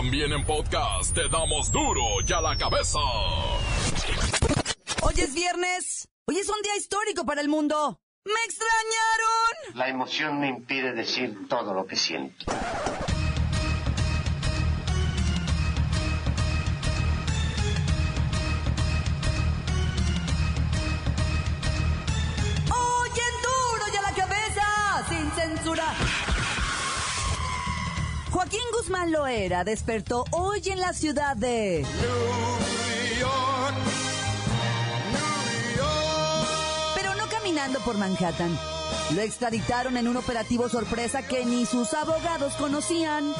También en podcast te damos duro y a la cabeza. Hoy es viernes. Hoy es un día histórico para el mundo. ¡Me extrañaron! La emoción me impide decir todo lo que siento. Joaquín Guzmán Loera despertó hoy en la ciudad de... Pero no caminando por Manhattan. Lo extraditaron en un operativo sorpresa que ni sus abogados conocían.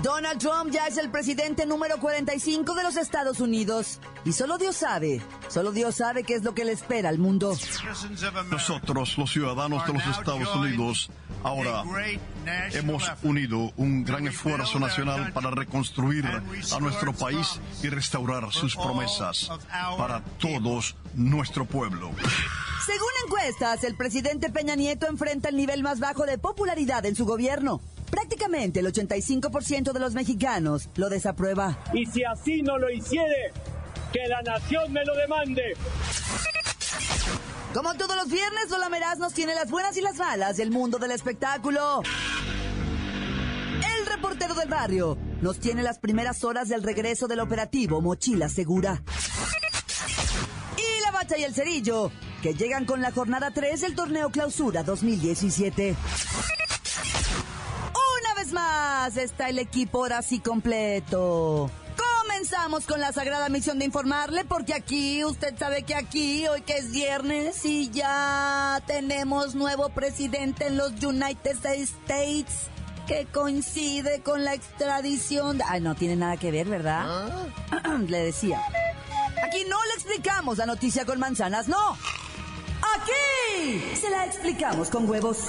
Donald Trump ya es el presidente número 45 de los Estados Unidos. Y solo Dios sabe, solo Dios sabe qué es lo que le espera al mundo. Nosotros, los ciudadanos de los Estados Unidos, ahora hemos unido un gran esfuerzo nacional para reconstruir a nuestro país y restaurar sus promesas para todos nuestro pueblo. Según encuestas, el presidente Peña Nieto enfrenta el nivel más bajo de popularidad en su gobierno. Prácticamente el 85% de los mexicanos lo desaprueba. Y si así no lo hiciere, que la nación me lo demande. Como todos los viernes, Lola nos tiene las buenas y las malas del mundo del espectáculo. El reportero del barrio nos tiene las primeras horas del regreso del operativo Mochila Segura. Y la bacha y el cerillo, que llegan con la jornada 3 del torneo Clausura 2017. Una vez más está el equipo ahora sí completo. Comenzamos con la sagrada misión de informarle porque aquí, usted sabe que aquí, hoy que es viernes y ya tenemos nuevo presidente en los United States que coincide con la extradición. Ay, no tiene nada que ver, ¿verdad? le decía. Aquí no le explicamos la noticia con manzanas, no. Aquí se la explicamos con huevos.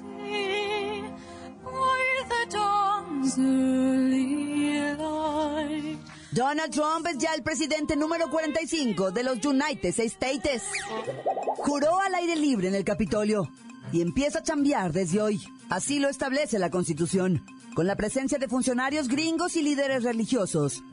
Donald Trump es ya el presidente número 45 de los United States. Juró al aire libre en el Capitolio y empieza a chambear desde hoy. Así lo establece la Constitución, con la presencia de funcionarios gringos y líderes religiosos.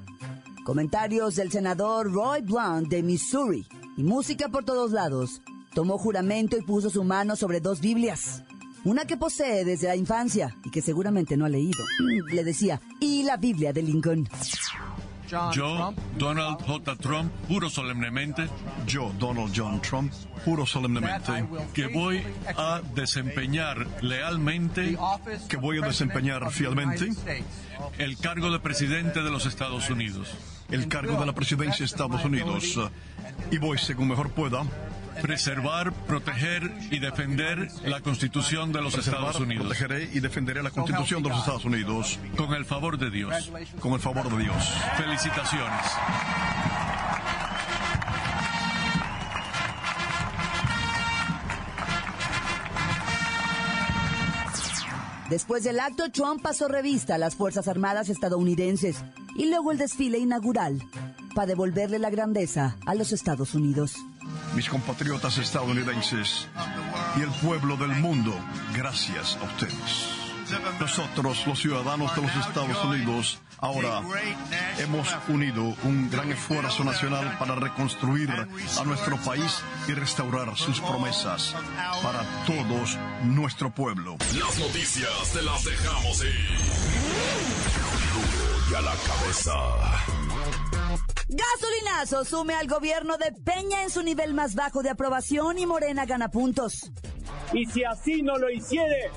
Comentarios del senador Roy Blunt de Missouri y música por todos lados. Tomó juramento y puso su mano sobre dos Biblias. Una que posee desde la infancia y que seguramente no ha leído. Le decía, y la Biblia de Lincoln. Yo, Donald J. Trump, juro solemnemente. Yo, Donald John Trump, juro solemnemente. Que voy a desempeñar lealmente que voy a desempeñar fielmente el cargo de presidente de los Estados Unidos, el cargo de la presidencia de Estados Unidos. Y voy, según mejor pueda, preservar, proteger y defender la Constitución de los preservar, Estados Unidos, protegeré y defenderé la Constitución de los Estados Unidos con el favor de Dios. con el favor de Dios. Felicitaciones. Después del acto, Trump pasó revista a las Fuerzas Armadas estadounidenses y luego el desfile inaugural para devolverle la grandeza a los Estados Unidos. Mis compatriotas estadounidenses y el pueblo del mundo, gracias a ustedes. Nosotros, los ciudadanos de los Estados Unidos, ahora hemos unido un gran esfuerzo nacional para reconstruir a nuestro país y restaurar sus promesas para todos nuestro pueblo. Las noticias te las dejamos ir. Y a la cabeza. Gasolinazo sume al gobierno de Peña en su nivel más bajo de aprobación y Morena gana puntos. Y si así no lo hiciere,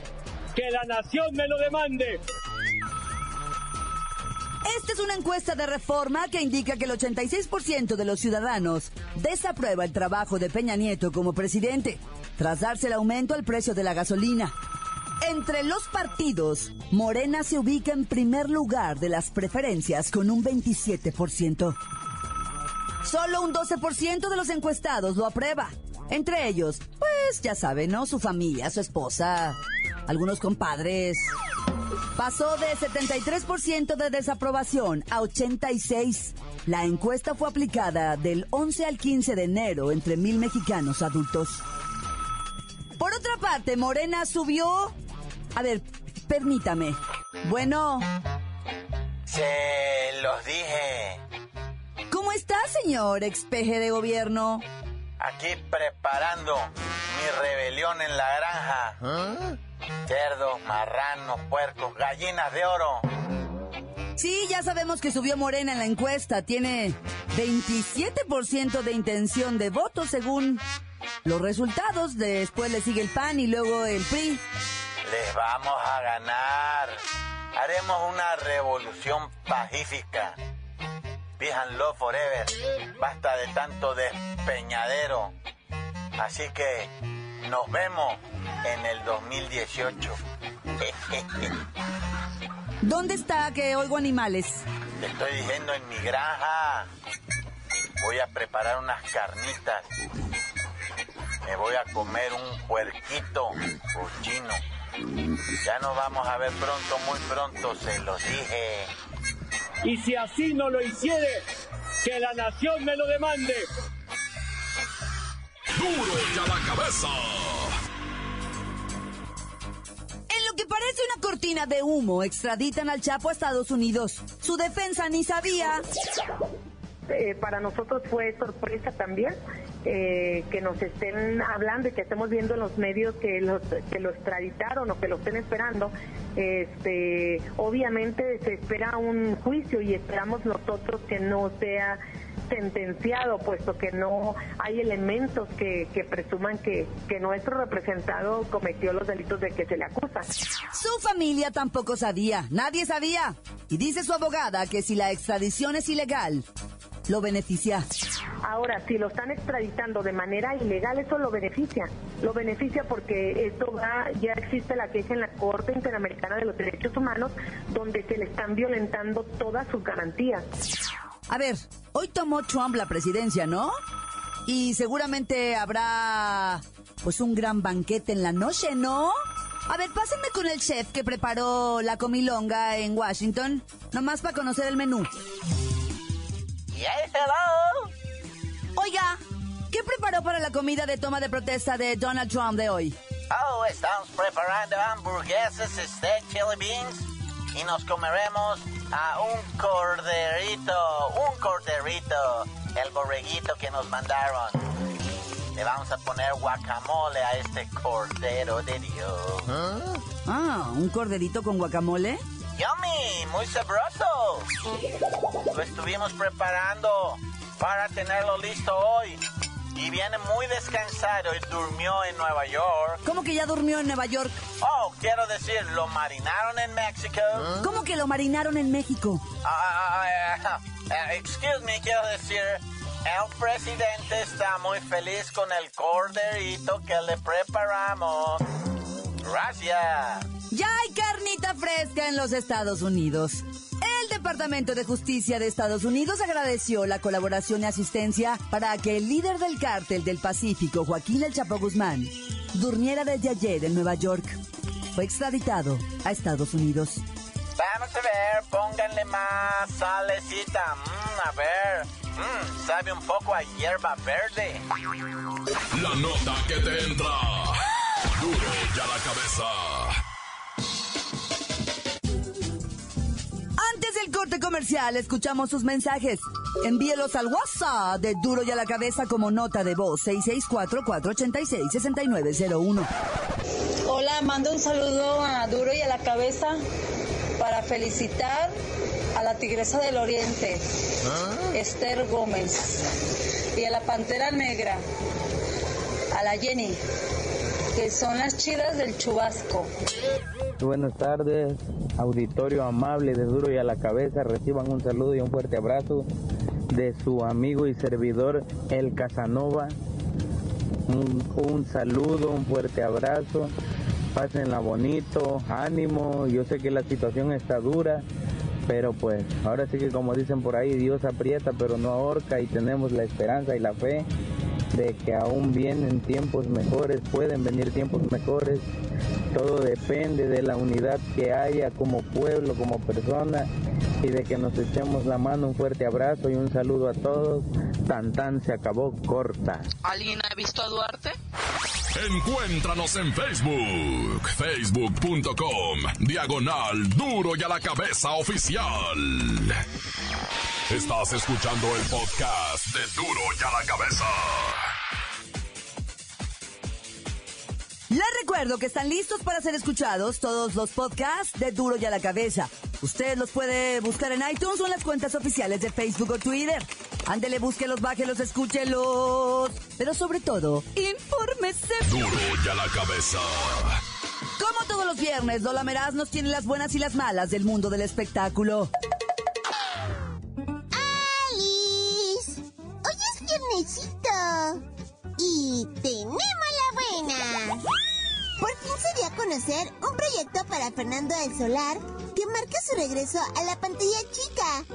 que la nación me lo demande. Esta es una encuesta de reforma que indica que el 86% de los ciudadanos desaprueba el trabajo de Peña Nieto como presidente, tras darse el aumento al precio de la gasolina. Entre los partidos, Morena se ubica en primer lugar de las preferencias con un 27%. Solo un 12% de los encuestados lo aprueba. Entre ellos, pues ya saben, ¿no? Su familia, su esposa, algunos compadres. Pasó de 73% de desaprobación a 86%. La encuesta fue aplicada del 11 al 15 de enero entre mil mexicanos adultos. Por otra parte, Morena subió... A ver, permítame. Bueno, Se los dije. ¿cómo está, señor expeje de gobierno? Aquí preparando mi rebelión en la granja. Cerdos, marranos, puercos, gallinas de oro. Sí, ya sabemos que subió Morena en la encuesta. Tiene 27% de intención de voto según los resultados. Después le sigue el PAN y luego el PRI. Les vamos a ganar. Haremos una revolución pacífica. Love forever. Basta de tanto despeñadero. Así que nos vemos en el 2018. ¿Dónde está que oigo animales? Te estoy diciendo en mi granja. Voy a preparar unas carnitas. Me voy a comer un puerquito cochino. Ya nos vamos a ver pronto, muy pronto, se los dije. Y si así no lo hiciere, que la nación me lo demande. Duro y a la cabeza. En lo que parece una cortina de humo, extraditan al Chapo a Estados Unidos. Su defensa ni sabía. eh, para nosotros fue sorpresa también eh, que nos estén hablando y que estemos viendo en los medios que, los, que lo extraditaron o que lo estén esperando. Este, obviamente se espera un juicio y esperamos nosotros que no sea sentenciado, puesto que no hay elementos que, que presuman que, que nuestro representado cometió los delitos de que se le acusa. Su familia tampoco sabía, nadie sabía. Y dice su abogada que si la extradición es ilegal, lo beneficia. Ahora, si lo están extraditando de manera ilegal, eso lo beneficia. Lo beneficia porque esto va, ya existe la queja en la Corte Interamericana de los Derechos Humanos, donde se le están violentando todas sus garantías. A ver, hoy tomó Trump la presidencia, ¿no? Y seguramente habrá pues un gran banquete en la noche, ¿no? A ver, pásenme con el chef que preparó la comilonga en Washington, nomás para conocer el menú. Hello. Oiga, ¿qué preparó para la comida de toma de protesta de Donald Trump de hoy? Oh, estamos preparando hamburguesas, steak, chili beans y nos comeremos a un corderito, un corderito, el borreguito que nos mandaron. Le vamos a poner guacamole a este cordero de Dios. Ah, un corderito con guacamole. Yummy, muy sabroso. Lo estuvimos preparando para tenerlo listo hoy. Y viene muy descansado y durmió en Nueva York. ¿Cómo que ya durmió en Nueva York? Oh, quiero decir, lo marinaron en México. ¿Cómo que lo marinaron en México? Ah, ah, ah, excuse me, quiero decir, el presidente está muy feliz con el corderito que le preparamos. Gracias. Ya hay fresca en los Estados Unidos. El Departamento de Justicia de Estados Unidos agradeció la colaboración y asistencia para que el líder del cártel del Pacífico, Joaquín El Chapo Guzmán, durmiera desde ayer en Nueva York. Fue extraditado a Estados Unidos. Vamos a ver, pónganle más salecita. Mm, a ver, mm, sabe un poco a hierba verde. La nota que te entra. Duro y a la cabeza. Comercial, escuchamos sus mensajes. Envíelos al WhatsApp de Duro y a la Cabeza como nota de voz 664-486-6901. Hola, mando un saludo a Duro y a la cabeza para felicitar a la Tigresa del Oriente, Esther Gómez, y a la Pantera Negra, a la Jenny, que son las chidas del chubasco. Buenas tardes, auditorio amable de Duro y a la Cabeza. Reciban un saludo y un fuerte abrazo de su amigo y servidor El Casanova. Un, saludo, un fuerte abrazo pásenla bonito, ánimo, yo sé que la situación está dura, pero pues ahora sí que como dicen por ahí, Dios aprieta pero no ahorca y tenemos la esperanza y la fe de que aún vienen tiempos mejores, pueden venir tiempos mejores. Todo depende de la unidad que haya como pueblo, como persona y de que nos echemos la mano. Un fuerte abrazo y un saludo a todos. Tan tan se acabó corta. ¿Alguien ha visto a Duarte? Encuéntranos en Facebook, facebook.com, diagonal duro y a la cabeza oficial. Estás escuchando el podcast de duro y a la cabeza. Les recuerdo que están listos para ser escuchados todos los podcasts de Duro y a la Cabeza. Usted los puede buscar en iTunes o en las cuentas oficiales de Facebook o Twitter. Ándele, búsquelos, bájelos, escúchelos. Pero sobre todo, infórmese. Duro y a la cabeza. Como todos los viernes, Lola Meraz nos tiene las buenas y las malas del mundo del espectáculo. Fernando del Solar que marca su regreso a la pantalla chica,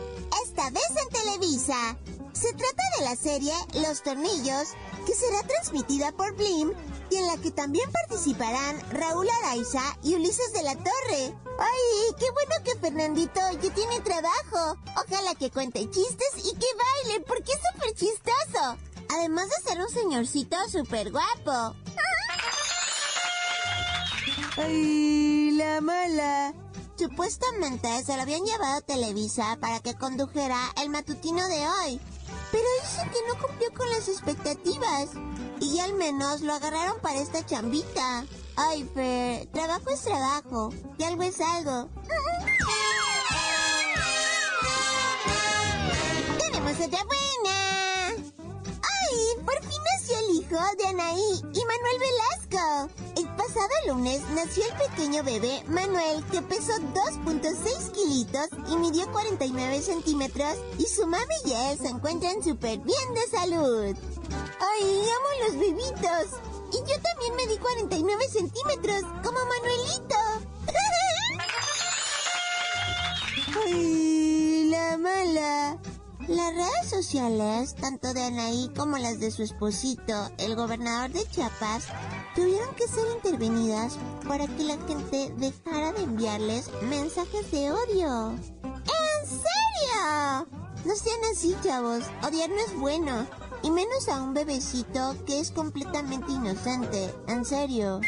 esta vez en Televisa. Se trata de la serie Los Tornillos, que será transmitida por Blim y en la que también participarán Raúl Araiza y Ulises de la Torre. ¡Ay, qué bueno que Fernandito ya tiene trabajo! Ojalá que cuente chistes y que baile, porque es súper chistoso. Además de ser un señorcito súper guapo. ¡Ay, la mala! Supuestamente se lo habían llevado a Televisa para que condujera el matutino de hoy. Pero dicen que no cumplió con las expectativas. Y al menos lo agarraron para esta chambita. Ay, Fer, trabajo es trabajo. Y algo es algo. ¡Tenemos otra buena! ¡Ay! Por fin nació el hijo de Anaí y Manuel Velasco. El pasado lunes nació el pequeño bebé Manuel que pesó 2.6 kilitos y midió 49 centímetros y su mami y él se encuentran súper bien de salud. ¡Ay, amo los bebitos! Y yo también medí 49 centímetros, como Manuelito. ¡Ay, la mala! Las redes sociales, tanto de Anaí como las de su esposito, el gobernador de Chiapas, tuvieron que ser intervenidas para que la gente dejara de enviarles mensajes de odio. ¿En serio? No sean así, chavos. Odiar no es bueno. Y menos a un bebecito que es completamente inocente. En serio.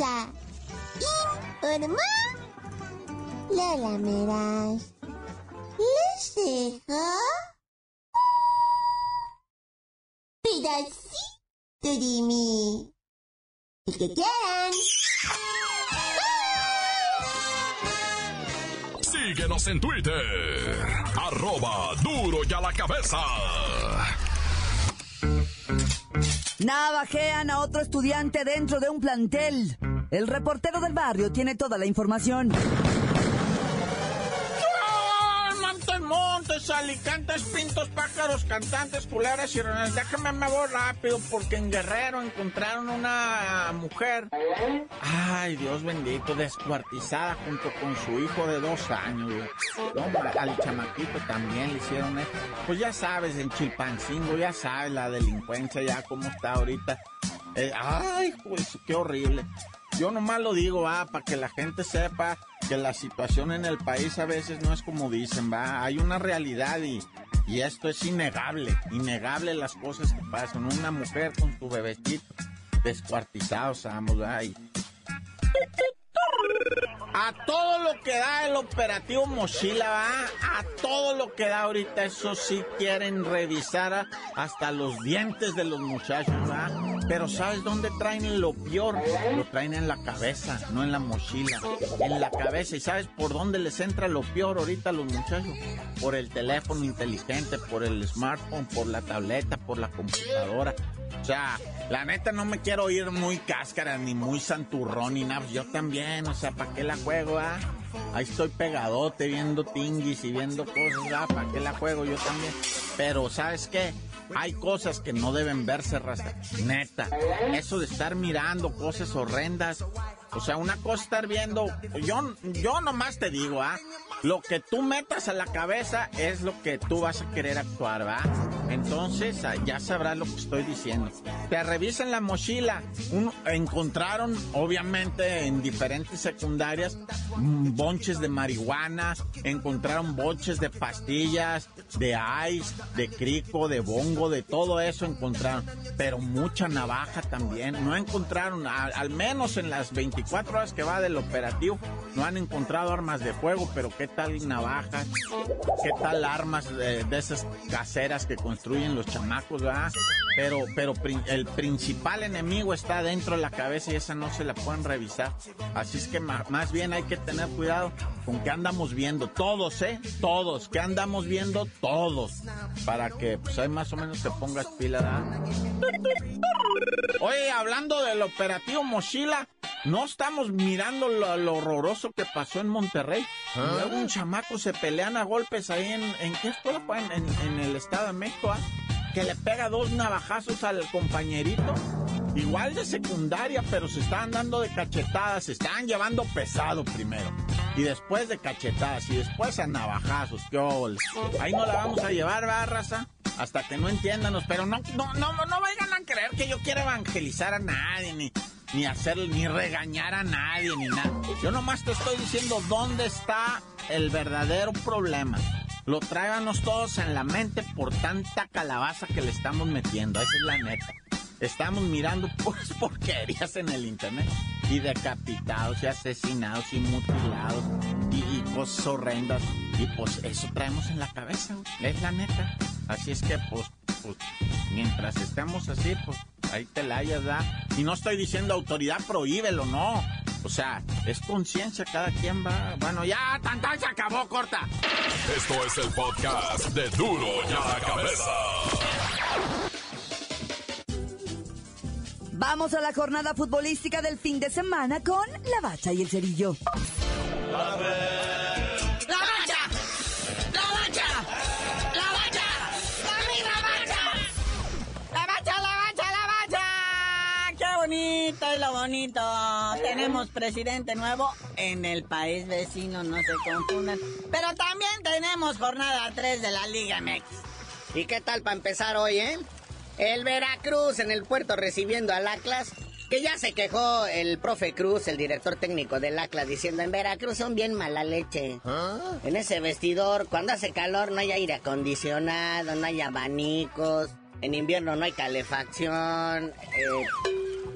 Cabeza. Informó Lola Meraz. Les dejo pedacito de mí. El que quieran. Síguenos en Twitter. Arroba duro y a la cabeza. Navajean a otro estudiante dentro de un plantel. El reportero del barrio tiene toda la información. Montes, alicantes, pintos, pájaros, cantantes, culeras y renes. Déjame me voy rápido porque en Guerrero encontraron una mujer. Ay, Dios bendito, descuartizada junto con su hijo de dos años. No, al chamaquito también le hicieron esto. Pues ya sabes, en Chilpancingo, ya sabes la delincuencia, ya cómo está ahorita. Eh, ay, pues qué horrible. Yo nomás lo digo, ah, para que la gente sepa que la situación en el país a veces no es como dicen, va. Hay una realidad y, y esto es innegable, innegable las cosas que pasan. Una mujer con su bebecito descuartizado, vamos, va. y- A todo lo que da el operativo Mochila, va. A todo lo que da ahorita, eso sí quieren revisar hasta los dientes de los muchachos, va. Pero ¿sabes dónde traen lo peor? Lo traen en la cabeza, no en la mochila. En la cabeza. ¿Y sabes por dónde les entra lo peor ahorita a los muchachos? Por el teléfono inteligente, por el smartphone, por la tableta, por la computadora. O sea, la neta no me quiero ir muy cáscara, ni muy santurrón, ni nada. Yo también, o sea, ¿para qué la juego, ah? Ahí estoy pegadote viendo tinguis y viendo cosas, ah, ¿para qué la juego? Yo también. Pero, ¿sabes qué? Hay cosas que no deben verse, raza. Neta. Eso de estar mirando cosas horrendas. O sea, una cosa estar viendo. Yo, yo nomás te digo, ¿ah? Lo que tú metas a la cabeza es lo que tú vas a querer actuar, ¿va? Entonces, ah, ya sabrás lo que estoy diciendo. Te revisan la mochila. Encontraron, obviamente, en diferentes secundarias, mm, bonches de marihuana. Encontraron bonches de pastillas, de ice, de crico, de bongo, de todo eso encontraron. Pero mucha navaja también. No encontraron, al menos en las 24 horas que va del operativo, no han encontrado armas de fuego, pero ¿qué tal navajas? ¿Qué tal armas de, esas caseras que construyen los chamacos, verdad? Pero, pero el principal enemigo está dentro de la cabeza y esa no se la pueden revisar. Así es que más bien hay que tener cuidado con que andamos viendo. Todos, ¿eh? Todos. que andamos viendo? Todos. Para que, pues ahí más o menos te pongas pila, ¿verdad? Oye, hablando del operativo Mochila, no estamos mirando lo, lo horroroso que pasó en Monterrey. Luego un chamaco se pelean a golpes ahí en, ¿en qué escuela fue? En, en- en el Estado de México, ¿ah? Que le pega dos navajazos al compañerito. Igual de secundaria, pero se estaban dando de cachetadas, se estaban llevando pesado primero. Y después de cachetadas, y después a navajazos, qué. Ahí no la vamos a llevar, ¿verdad, raza? Hasta que no entiéndanos, pero no, no, no, no vayan a creer que yo quiero evangelizar a nadie, ni, ni hacer, ni regañar a nadie, ni nada. Yo nomás te estoy diciendo dónde está el verdadero problema. Lo tráiganos todos en la mente por tanta calabaza que le estamos metiendo, esa es la neta. Estamos mirando pues porquerías en el internet. Y decapitados, y asesinados, y mutilados, y, y cosas horrendas. Y pues eso traemos en la cabeza, es la neta. Así es que pues, pues, mientras estemos así, pues ahí te la hayas, ¿da? Y no estoy diciendo autoridad prohíbelo, no. O sea, es conciencia, cada quien va. Bueno, ya, tan, tan, se acabó, corta. Esto es el podcast de Duro y a la Cabeza. Vamos a la jornada futbolística del fin de semana con la bacha y el cerillo. ¡La bonito es lo bonito! Tenemos presidente nuevo en el país vecino, no se confundan. Pero también tenemos jornada 3 de la Liga MX. ¿Y qué tal para empezar hoy, eh? El Veracruz en el puerto recibiendo al Atlas, que ya se quejó el profe Cruz, el director técnico del Atlas, diciendo en Veracruz son bien mala leche. En ese vestidor, cuando hace calor no hay aire acondicionado, no hay abanicos, en invierno no hay calefacción, eh,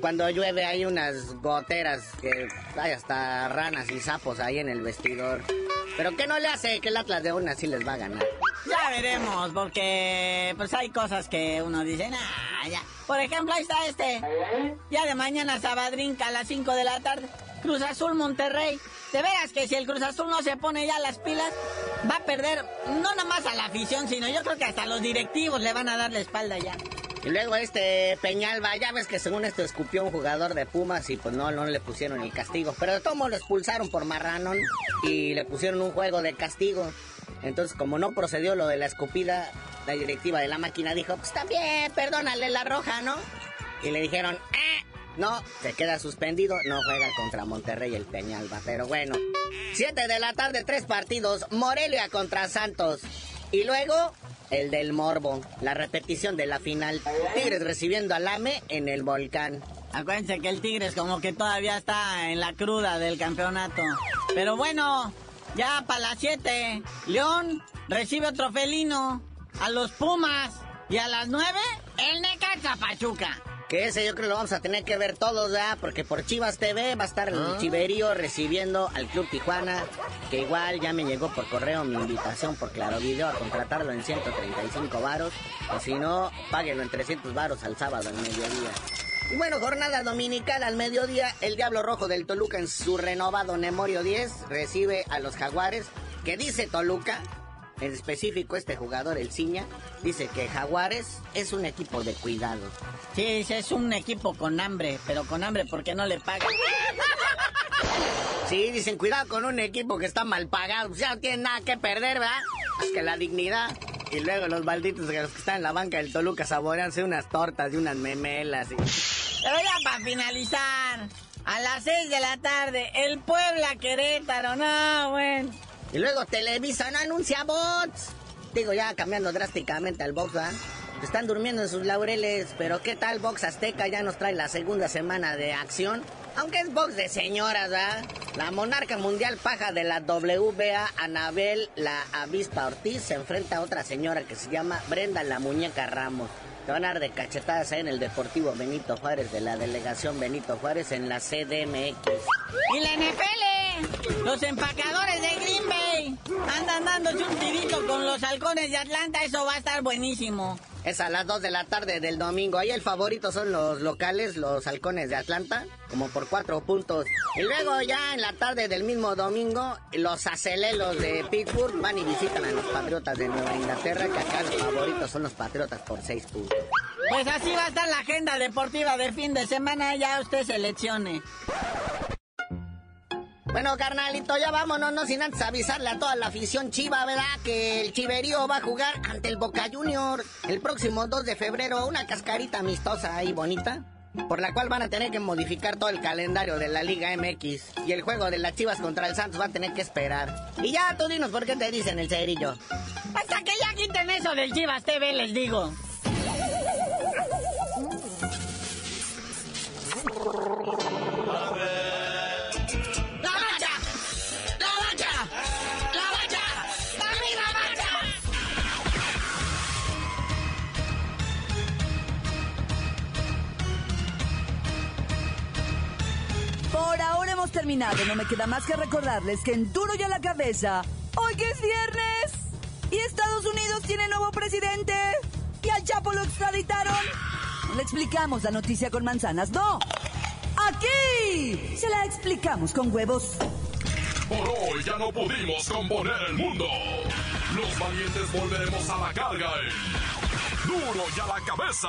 cuando llueve hay unas goteras que hay hasta ranas y sapos ahí en el vestidor. Pero ¿qué no le hace que el Atlas de una sí les va a ganar? Ya veremos, porque pues hay cosas que uno dice, nah, ya. Por ejemplo, ahí está este. Ya de mañana Sabadrinca a las 5 de la tarde. Cruz Azul Monterrey. De veras que si el Cruz Azul no se pone ya las pilas, va a perder no nomás a la afición, sino yo creo que hasta los directivos le van a dar la espalda ya. Y luego este Peñalba, ya ves que según esto escupió un jugador de Pumas y pues no, no le pusieron el castigo. Pero de todo modo lo expulsaron por marranón y le pusieron un juego de castigo. Entonces como no procedió lo de la escupida, la directiva de la máquina dijo, pues también, perdónale la roja, ¿no? Y le dijeron, "Eh, no, se queda suspendido, no juega contra Monterrey el Peñalba. Pero bueno, 7 de la tarde, tres partidos, Morelia contra Santos. Y luego el del Morbo, la repetición de la final. Tigres recibiendo al AME en el volcán. Acuérdense que el Tigres como que todavía está en la cruda del campeonato. Pero bueno, ya para las 7, León recibe otro felino a los Pumas. Y a las 9, el Necaxa Pachuca. Que ese yo creo lo vamos a tener que ver todos, ¿verdad? Porque por Chivas TV va a estar el Chiverío recibiendo al Club Tijuana, que igual ya me llegó por correo mi invitación por Claro Video a contratarlo en 135 varos, o si no, páguenlo en 300 varos al sábado al mediodía. Y bueno, jornada dominical al mediodía, el Diablo Rojo del Toluca en su renovado Nemorio 10 recibe a los Jaguares, que dice Toluca, en específico este jugador, el Ciña, dice que Jaguares es un equipo de cuidado. Sí, es un equipo con hambre, pero con hambre porque no le pagan. Sí, dicen, cuidado con un equipo que está mal pagado, ya no tienen nada que perder, ¿verdad? Es que la dignidad. Y luego los malditos que están en la banca del Toluca saboreanse unas tortas y unas memelas. Y... Pero ya para finalizar, a las 6 de la tarde, el Puebla Querétaro, no, bueno. Y luego Televisa no anuncia bots. Digo, ya cambiando drásticamente al box, ¿verdad? Están durmiendo en sus laureles, pero ¿qué tal Box Azteca? Ya nos trae la segunda semana de acción. Aunque es box de señoras, ¿verdad? La monarca mundial paja de la WBA, Anabel la avispa Ortiz, se enfrenta a otra señora que se llama Brenda la muñeca Ramos. Se van a dar de cachetadas ahí en el Deportivo Benito Juárez de la delegación Benito Juárez en la CDMX. Y la NFL, los empacadores de andan dándose un tirito con los halcones de Atlanta, eso va a estar buenísimo. Es a las 2 de la tarde del domingo. Ahí el favorito son los locales, los halcones de Atlanta, como por cuatro puntos. Y luego ya en la tarde del mismo domingo, los acelelos de Pittsburgh van y visitan a los Patriotas de Nueva Inglaterra, que acá los favoritos son los Patriotas por seis puntos. Pues así va a estar la agenda deportiva de fin de semana, ya usted seleccione. Bueno, carnalito, ya vámonos, no sin antes avisarle a toda la afición chiva, ¿verdad? Que el Chiverío va a jugar ante el Boca Junior el próximo 2 de febrero, una cascarita amistosa ahí bonita, por la cual van a tener que modificar todo el calendario de la Liga MX. Y el juego de las Chivas contra el Santos va a tener que esperar. Y ya, tú dinos por qué te dicen el cerillo. Hasta que ya quiten eso del Chivas TV, les digo. Terminado. No me queda más que recordarles que en Duro y a la cabeza, hoy que es viernes, y Estados Unidos tiene nuevo presidente, y al Chapo lo extraditaron. Le explicamos la noticia con manzanas, no. Aquí se la explicamos con huevos. Por hoy ya no pudimos componer el mundo. Los valientes volveremos a la carga en Duro y a la cabeza.